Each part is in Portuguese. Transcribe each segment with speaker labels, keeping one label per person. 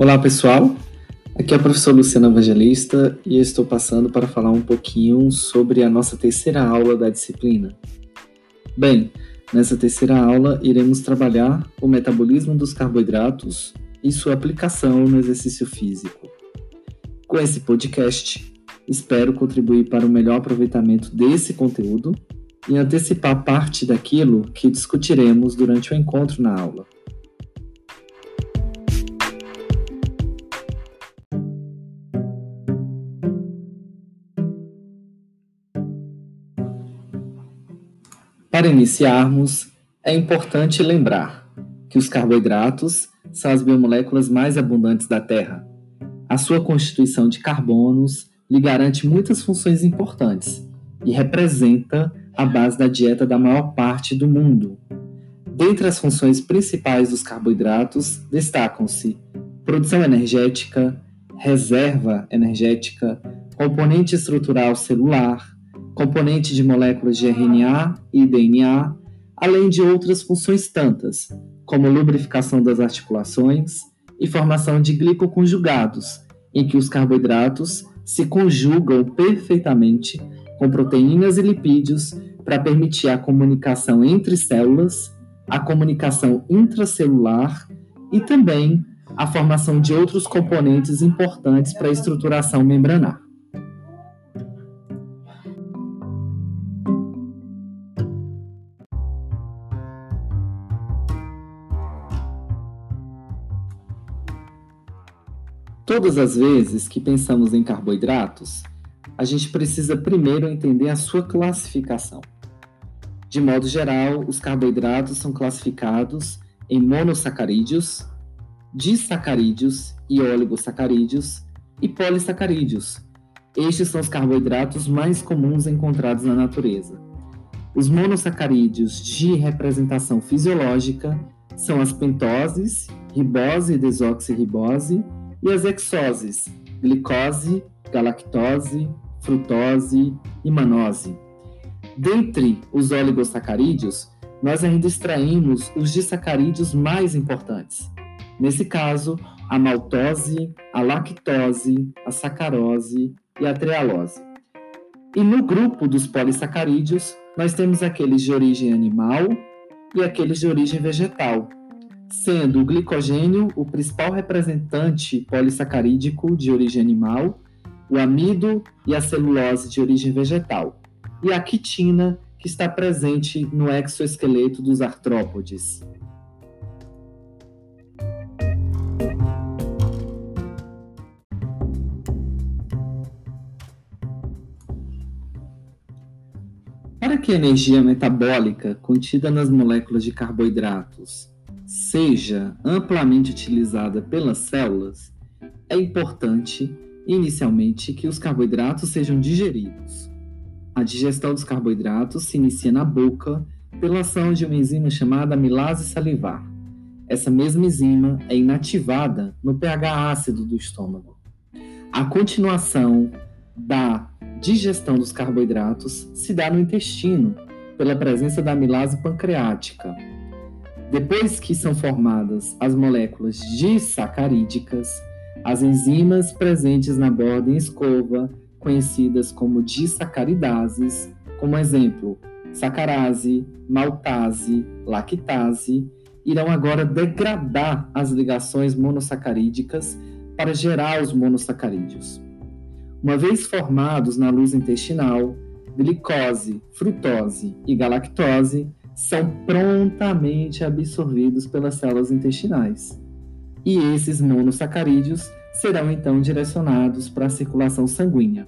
Speaker 1: Olá pessoal, aqui é o professor Luciano Evangelista e eu estou passando para falar um pouquinho sobre a nossa terceira aula da disciplina. Bem, nessa terceira aula iremos trabalhar o metabolismo dos carboidratos e sua aplicação no exercício físico. Com esse podcast, espero contribuir para o melhor aproveitamento desse conteúdo e antecipar parte daquilo que discutiremos durante o encontro na aula. Para iniciarmos, é importante lembrar que os carboidratos são as biomoléculas mais abundantes da Terra. A sua constituição de carbonos lhe garante muitas funções importantes e representa a base da dieta da maior parte do mundo. Dentre as funções principais dos carboidratos, destacam-se produção energética, reserva energética, componente estrutural celular, componente de moléculas de RNA e DNA, além de outras funções tantas, como lubrificação das articulações e formação de glicoconjugados, em que os carboidratos se conjugam perfeitamente com proteínas e lipídios para permitir a comunicação entre células, a comunicação intracelular e também a formação de outros componentes importantes para a estruturação membranar. Todas as vezes que pensamos em carboidratos, a gente precisa primeiro entender a sua classificação. De modo geral, os carboidratos são classificados em monossacarídeos, disacarídeos e oligosacarídeos e polissacarídeos. Estes são os carboidratos mais comuns encontrados na natureza. Os monossacarídeos de representação fisiológica são as pentoses, ribose e desoxirribose, e as exoses, glicose, galactose, frutose e manose. Dentre os oligosacarídeos, nós ainda extraímos os disacarídeos mais importantes. Nesse caso, a maltose, a lactose, a sacarose e a trealose. E no grupo dos polissacarídeos, nós temos aqueles de origem animal e aqueles de origem vegetal, sendo o glicogênio o principal representante polissacarídico de origem animal, o amido e a celulose de origem vegetal, e a quitina, que está presente no exoesqueleto dos artrópodes. Para que a energia metabólica contida nas moléculas de carboidratos seja amplamente utilizada pelas células, é importante, inicialmente, que os carboidratos sejam digeridos. A digestão dos carboidratos se inicia na boca pela ação de uma enzima chamada amilase salivar. Essa mesma enzima é inativada no pH ácido do estômago. A continuação da digestão dos carboidratos se dá no intestino, pela presença da amilase pancreática, depois que são formadas as moléculas disacarídicas, as enzimas presentes na borda em escova, conhecidas como disacaridases, como exemplo, sacarase, maltase, lactase, irão agora degradar as ligações monossacarídicas para gerar os monossacarídeos. Uma vez formados na luz intestinal, glicose, frutose e galactose são prontamente absorvidos pelas células intestinais. E esses monossacarídeos serão então direcionados para a circulação sanguínea.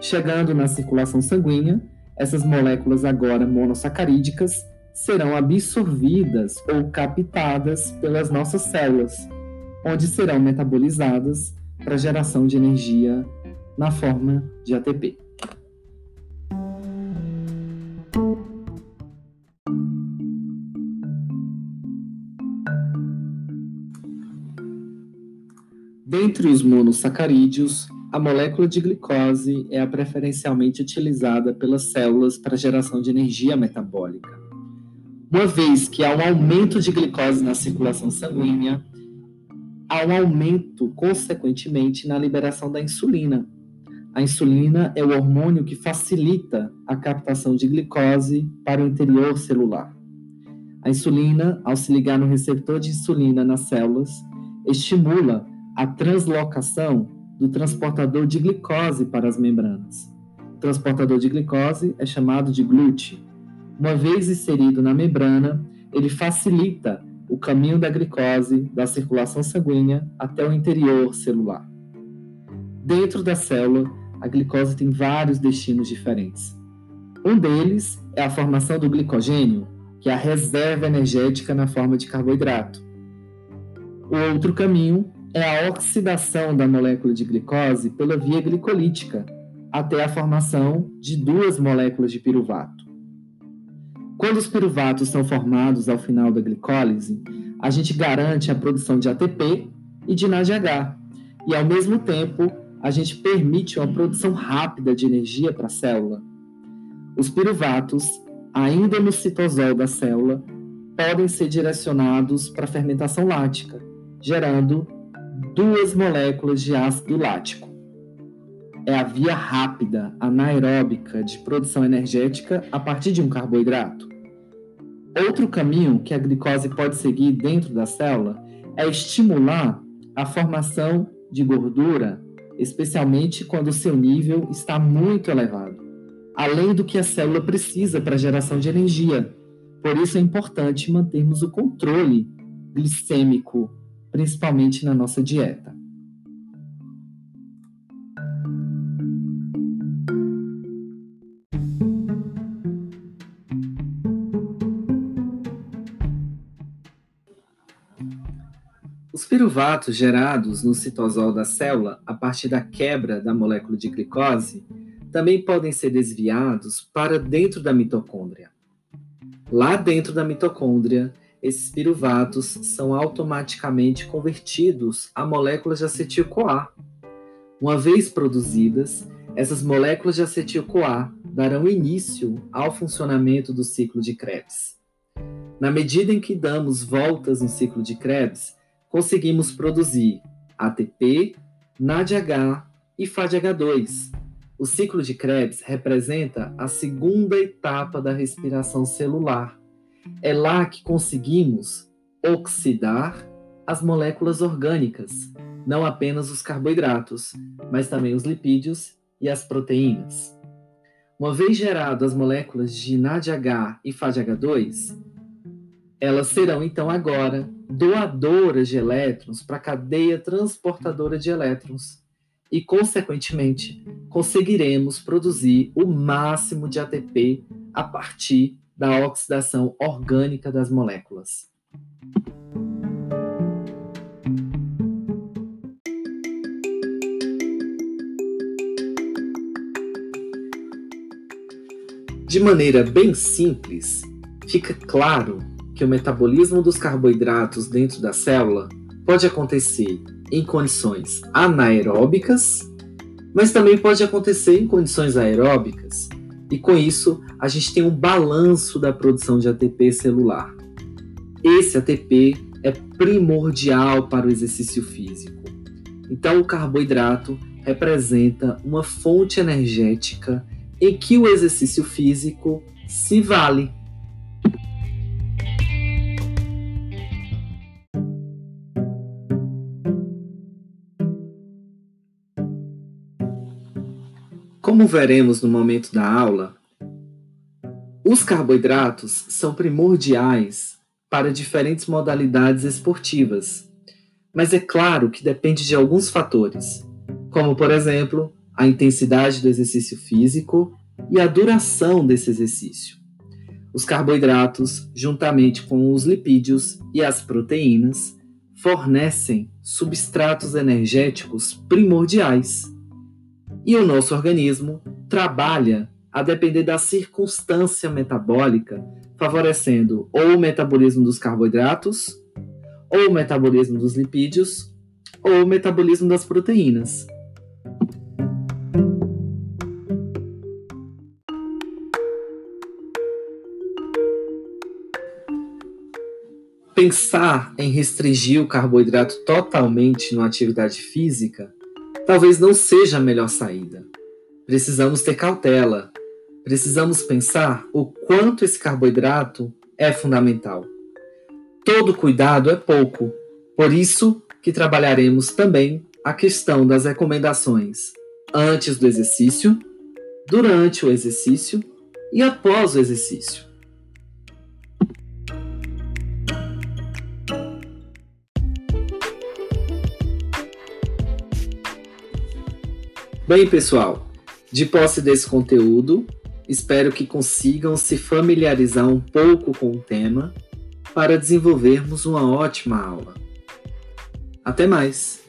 Speaker 1: Chegando na circulação sanguínea, essas moléculas agora monossacarídicas serão absorvidas ou captadas pelas nossas células, onde serão metabolizadas para geração de energia na forma de ATP. Dentre os monossacarídeos, a molécula de glicose é a preferencialmente utilizada pelas células para geração de energia metabólica. Uma vez que há um aumento de glicose na circulação sanguínea, há um aumento, consequentemente, na liberação da insulina. A insulina é o hormônio que facilita a captação de glicose para o interior celular. A insulina, ao se ligar no receptor de insulina nas células, estimula a translocação do transportador de glicose para as membranas. O transportador de glicose é chamado de GLUT. Uma vez inserido na membrana, ele facilita o caminho da glicose da circulação sanguínea até o interior celular. Dentro da célula, a glicose tem vários destinos diferentes. Um deles é a formação do glicogênio, que é a reserva energética na forma de carboidrato. O outro caminho é a oxidação da molécula de glicose pela via glicolítica, até a formação de duas moléculas de piruvato. Quando os piruvatos são formados ao final da glicólise, a gente garante a produção de ATP e de NADH, e ao mesmo tempo a gente permite uma produção rápida de energia para a célula. Os piruvatos, ainda no citosol da célula, podem ser direcionados para a fermentação lática, gerando duas moléculas de ácido lático. É a via rápida, anaeróbica de produção energética a partir de um carboidrato. Outro caminho que a glicose pode seguir dentro da célula é estimular a formação de gordura, especialmente quando o seu nível está muito elevado, além do que a célula precisa para geração de energia. Por isso é importante mantermos o controle glicêmico principalmente na nossa dieta. Os piruvatos gerados no citosol da célula a partir da quebra da molécula de glicose também podem ser desviados para dentro da mitocôndria. Lá dentro da mitocôndria, esses piruvatos são automaticamente convertidos a moléculas de acetil-CoA. Uma vez produzidas, essas moléculas de acetil-CoA darão início ao funcionamento do ciclo de Krebs. Na medida em que damos voltas no ciclo de Krebs, conseguimos produzir ATP, NADH e FADH2. O ciclo de Krebs representa a segunda etapa da respiração celular é lá que conseguimos oxidar as moléculas orgânicas, não apenas os carboidratos, mas também os lipídios e as proteínas. Uma vez geradas as moléculas de NADH e FADH2, elas serão então agora doadoras de elétrons para a cadeia transportadora de elétrons e, consequentemente, conseguiremos produzir o máximo de ATP a partir da oxidação orgânica das moléculas. De maneira bem simples, fica claro que o metabolismo dos carboidratos dentro da célula pode acontecer em condições anaeróbicas, mas também pode acontecer em condições aeróbicas, e com isso a gente tem um balanço da produção de ATP celular. Esse ATP é primordial para o exercício físico. Então, o carboidrato representa uma fonte energética em que o exercício físico se vale. Como veremos no momento da aula, os carboidratos são primordiais para diferentes modalidades esportivas, mas é claro que depende de alguns fatores, como, por exemplo, a intensidade do exercício físico e a duração desse exercício. Os carboidratos, juntamente com os lipídios e as proteínas, fornecem substratos energéticos primordiais e o nosso organismo trabalha a depender da circunstância metabólica, favorecendo ou o metabolismo dos carboidratos, ou o metabolismo dos lipídios, ou o metabolismo das proteínas. pensar em restringir o carboidrato totalmente na atividade física talvez não seja a melhor saída. Precisamos ter cautela. Precisamos pensar o quanto esse carboidrato é fundamental. Todo cuidado é pouco, por isso que trabalharemos também a questão das recomendações antes do exercício, durante o exercício e após o exercício. Bem, pessoal, de posse desse conteúdo, espero que consigam se familiarizar um pouco com o tema para desenvolvermos uma ótima aula. Até mais!